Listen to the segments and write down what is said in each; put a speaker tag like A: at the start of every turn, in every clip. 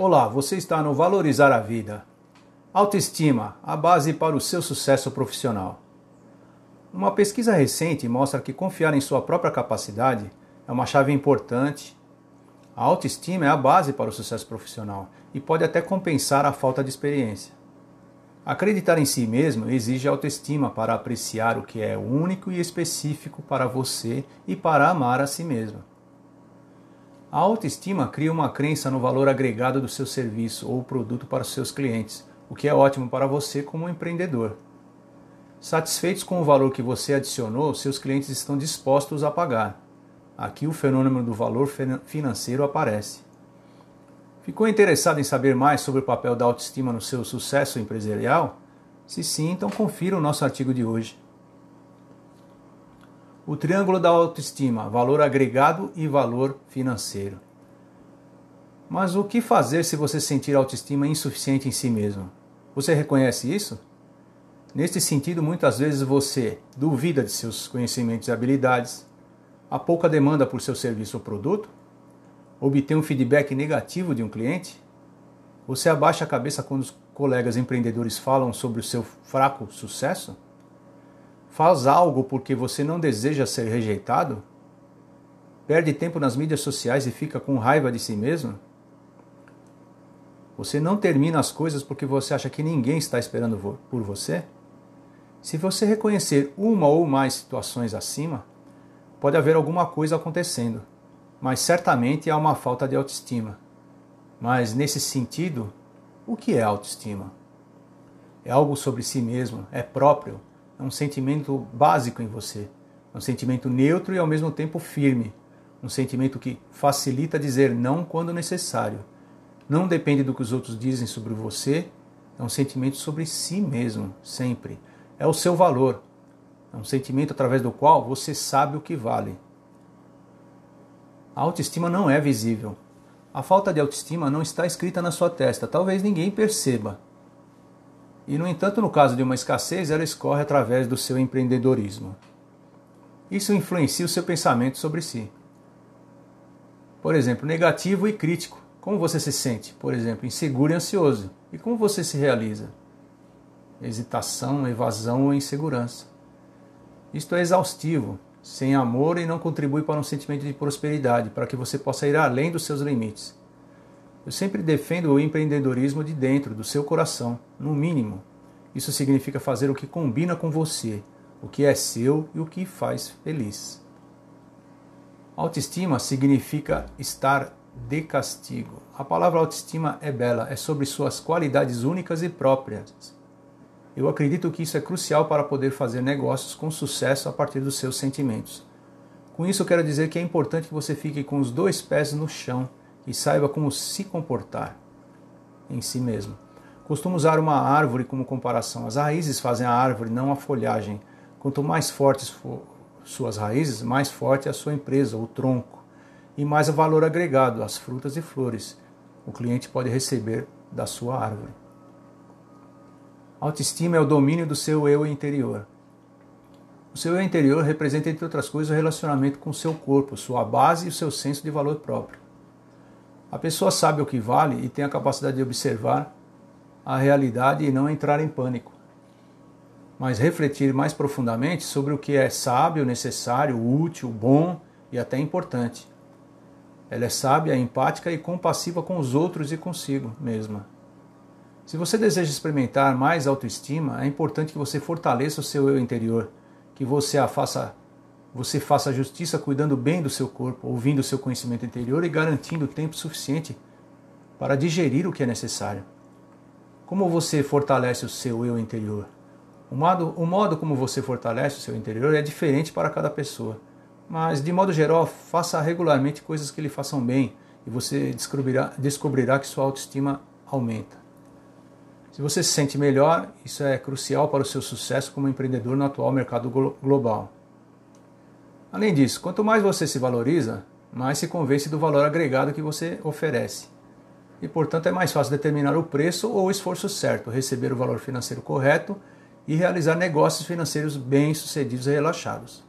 A: Olá, você está no Valorizar a Vida. Autoestima, a base para o seu sucesso profissional. Uma pesquisa recente mostra que confiar em sua própria capacidade é uma chave importante. A autoestima é a base para o sucesso profissional e pode até compensar a falta de experiência. Acreditar em si mesmo exige autoestima para apreciar o que é único e específico para você e para amar a si mesmo. A autoestima cria uma crença no valor agregado do seu serviço ou produto para os seus clientes, o que é ótimo para você como empreendedor. Satisfeitos com o valor que você adicionou, seus clientes estão dispostos a pagar. Aqui o fenômeno do valor financeiro aparece. Ficou interessado em saber mais sobre o papel da autoestima no seu sucesso empresarial? Se sim, então confira o nosso artigo de hoje. O triângulo da autoestima: valor agregado e valor financeiro. Mas o que fazer se você sentir autoestima insuficiente em si mesmo? Você reconhece isso? Neste sentido, muitas vezes você duvida de seus conhecimentos e habilidades, há pouca demanda por seu serviço ou produto, obtém um feedback negativo de um cliente, você abaixa a cabeça quando os colegas empreendedores falam sobre o seu fraco sucesso? Faz algo porque você não deseja ser rejeitado? Perde tempo nas mídias sociais e fica com raiva de si mesmo? Você não termina as coisas porque você acha que ninguém está esperando por você? Se você reconhecer uma ou mais situações acima, pode haver alguma coisa acontecendo, mas certamente há uma falta de autoestima. Mas nesse sentido, o que é autoestima? É algo sobre si mesmo, é próprio, é um sentimento básico em você. É um sentimento neutro e ao mesmo tempo firme. Um sentimento que facilita dizer não quando necessário. Não depende do que os outros dizem sobre você. É um sentimento sobre si mesmo, sempre. É o seu valor. É um sentimento através do qual você sabe o que vale. A autoestima não é visível. A falta de autoestima não está escrita na sua testa. Talvez ninguém perceba e, no entanto, no caso de uma escassez, ela escorre através do seu empreendedorismo. Isso influencia o seu pensamento sobre si. Por exemplo, negativo e crítico. Como você se sente? Por exemplo, inseguro e ansioso. E como você se realiza? Hesitação, evasão ou insegurança. Isto é exaustivo, sem amor e não contribui para um sentimento de prosperidade, para que você possa ir além dos seus limites. Eu sempre defendo o empreendedorismo de dentro, do seu coração, no mínimo. Isso significa fazer o que combina com você, o que é seu e o que faz feliz. Autoestima significa estar de castigo. A palavra autoestima é bela, é sobre suas qualidades únicas e próprias. Eu acredito que isso é crucial para poder fazer negócios com sucesso a partir dos seus sentimentos. Com isso, eu quero dizer que é importante que você fique com os dois pés no chão e saiba como se comportar em si mesmo. Costumo usar uma árvore como comparação. As raízes fazem a árvore, não a folhagem. Quanto mais fortes for suas raízes, mais forte é a sua empresa, o tronco, e mais o valor agregado, as frutas e flores, o cliente pode receber da sua árvore. Autoestima é o domínio do seu eu interior. O seu eu interior representa, entre outras coisas, o relacionamento com o seu corpo, sua base e o seu senso de valor próprio. A pessoa sabe o que vale e tem a capacidade de observar a realidade e não entrar em pânico, mas refletir mais profundamente sobre o que é sábio, necessário, útil, bom e até importante. Ela é sábia, empática e compassiva com os outros e consigo mesma. Se você deseja experimentar mais autoestima, é importante que você fortaleça o seu eu interior, que você a faça você faça justiça cuidando bem do seu corpo, ouvindo o seu conhecimento interior e garantindo tempo suficiente para digerir o que é necessário. Como você fortalece o seu eu interior? O modo, o modo como você fortalece o seu interior é diferente para cada pessoa. Mas, de modo geral, faça regularmente coisas que lhe façam bem e você descobrirá, descobrirá que sua autoestima aumenta. Se você se sente melhor, isso é crucial para o seu sucesso como empreendedor no atual mercado global. Além disso, quanto mais você se valoriza, mais se convence do valor agregado que você oferece. E, portanto, é mais fácil determinar o preço ou o esforço certo, receber o valor financeiro correto e realizar negócios financeiros bem-sucedidos e relaxados.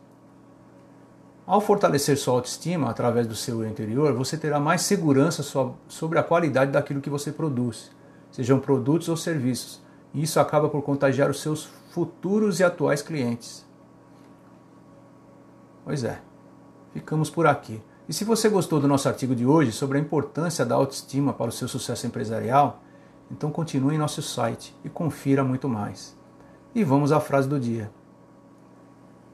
A: Ao fortalecer sua autoestima através do seu eu interior, você terá mais segurança sobre a qualidade daquilo que você produz, sejam produtos ou serviços. E isso acaba por contagiar os seus futuros e atuais clientes. Pois é, ficamos por aqui. E se você gostou do nosso artigo de hoje sobre a importância da autoestima para o seu sucesso empresarial, então continue em nosso site e confira muito mais. E vamos à frase do dia.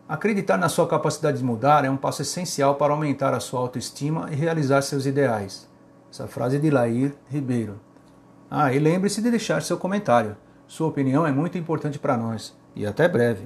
A: Acreditar na sua capacidade de mudar é um passo essencial para aumentar a sua autoestima e realizar seus ideais. Essa frase é de Lair Ribeiro. Ah, e lembre-se de deixar seu comentário. Sua opinião é muito importante para nós. E até breve.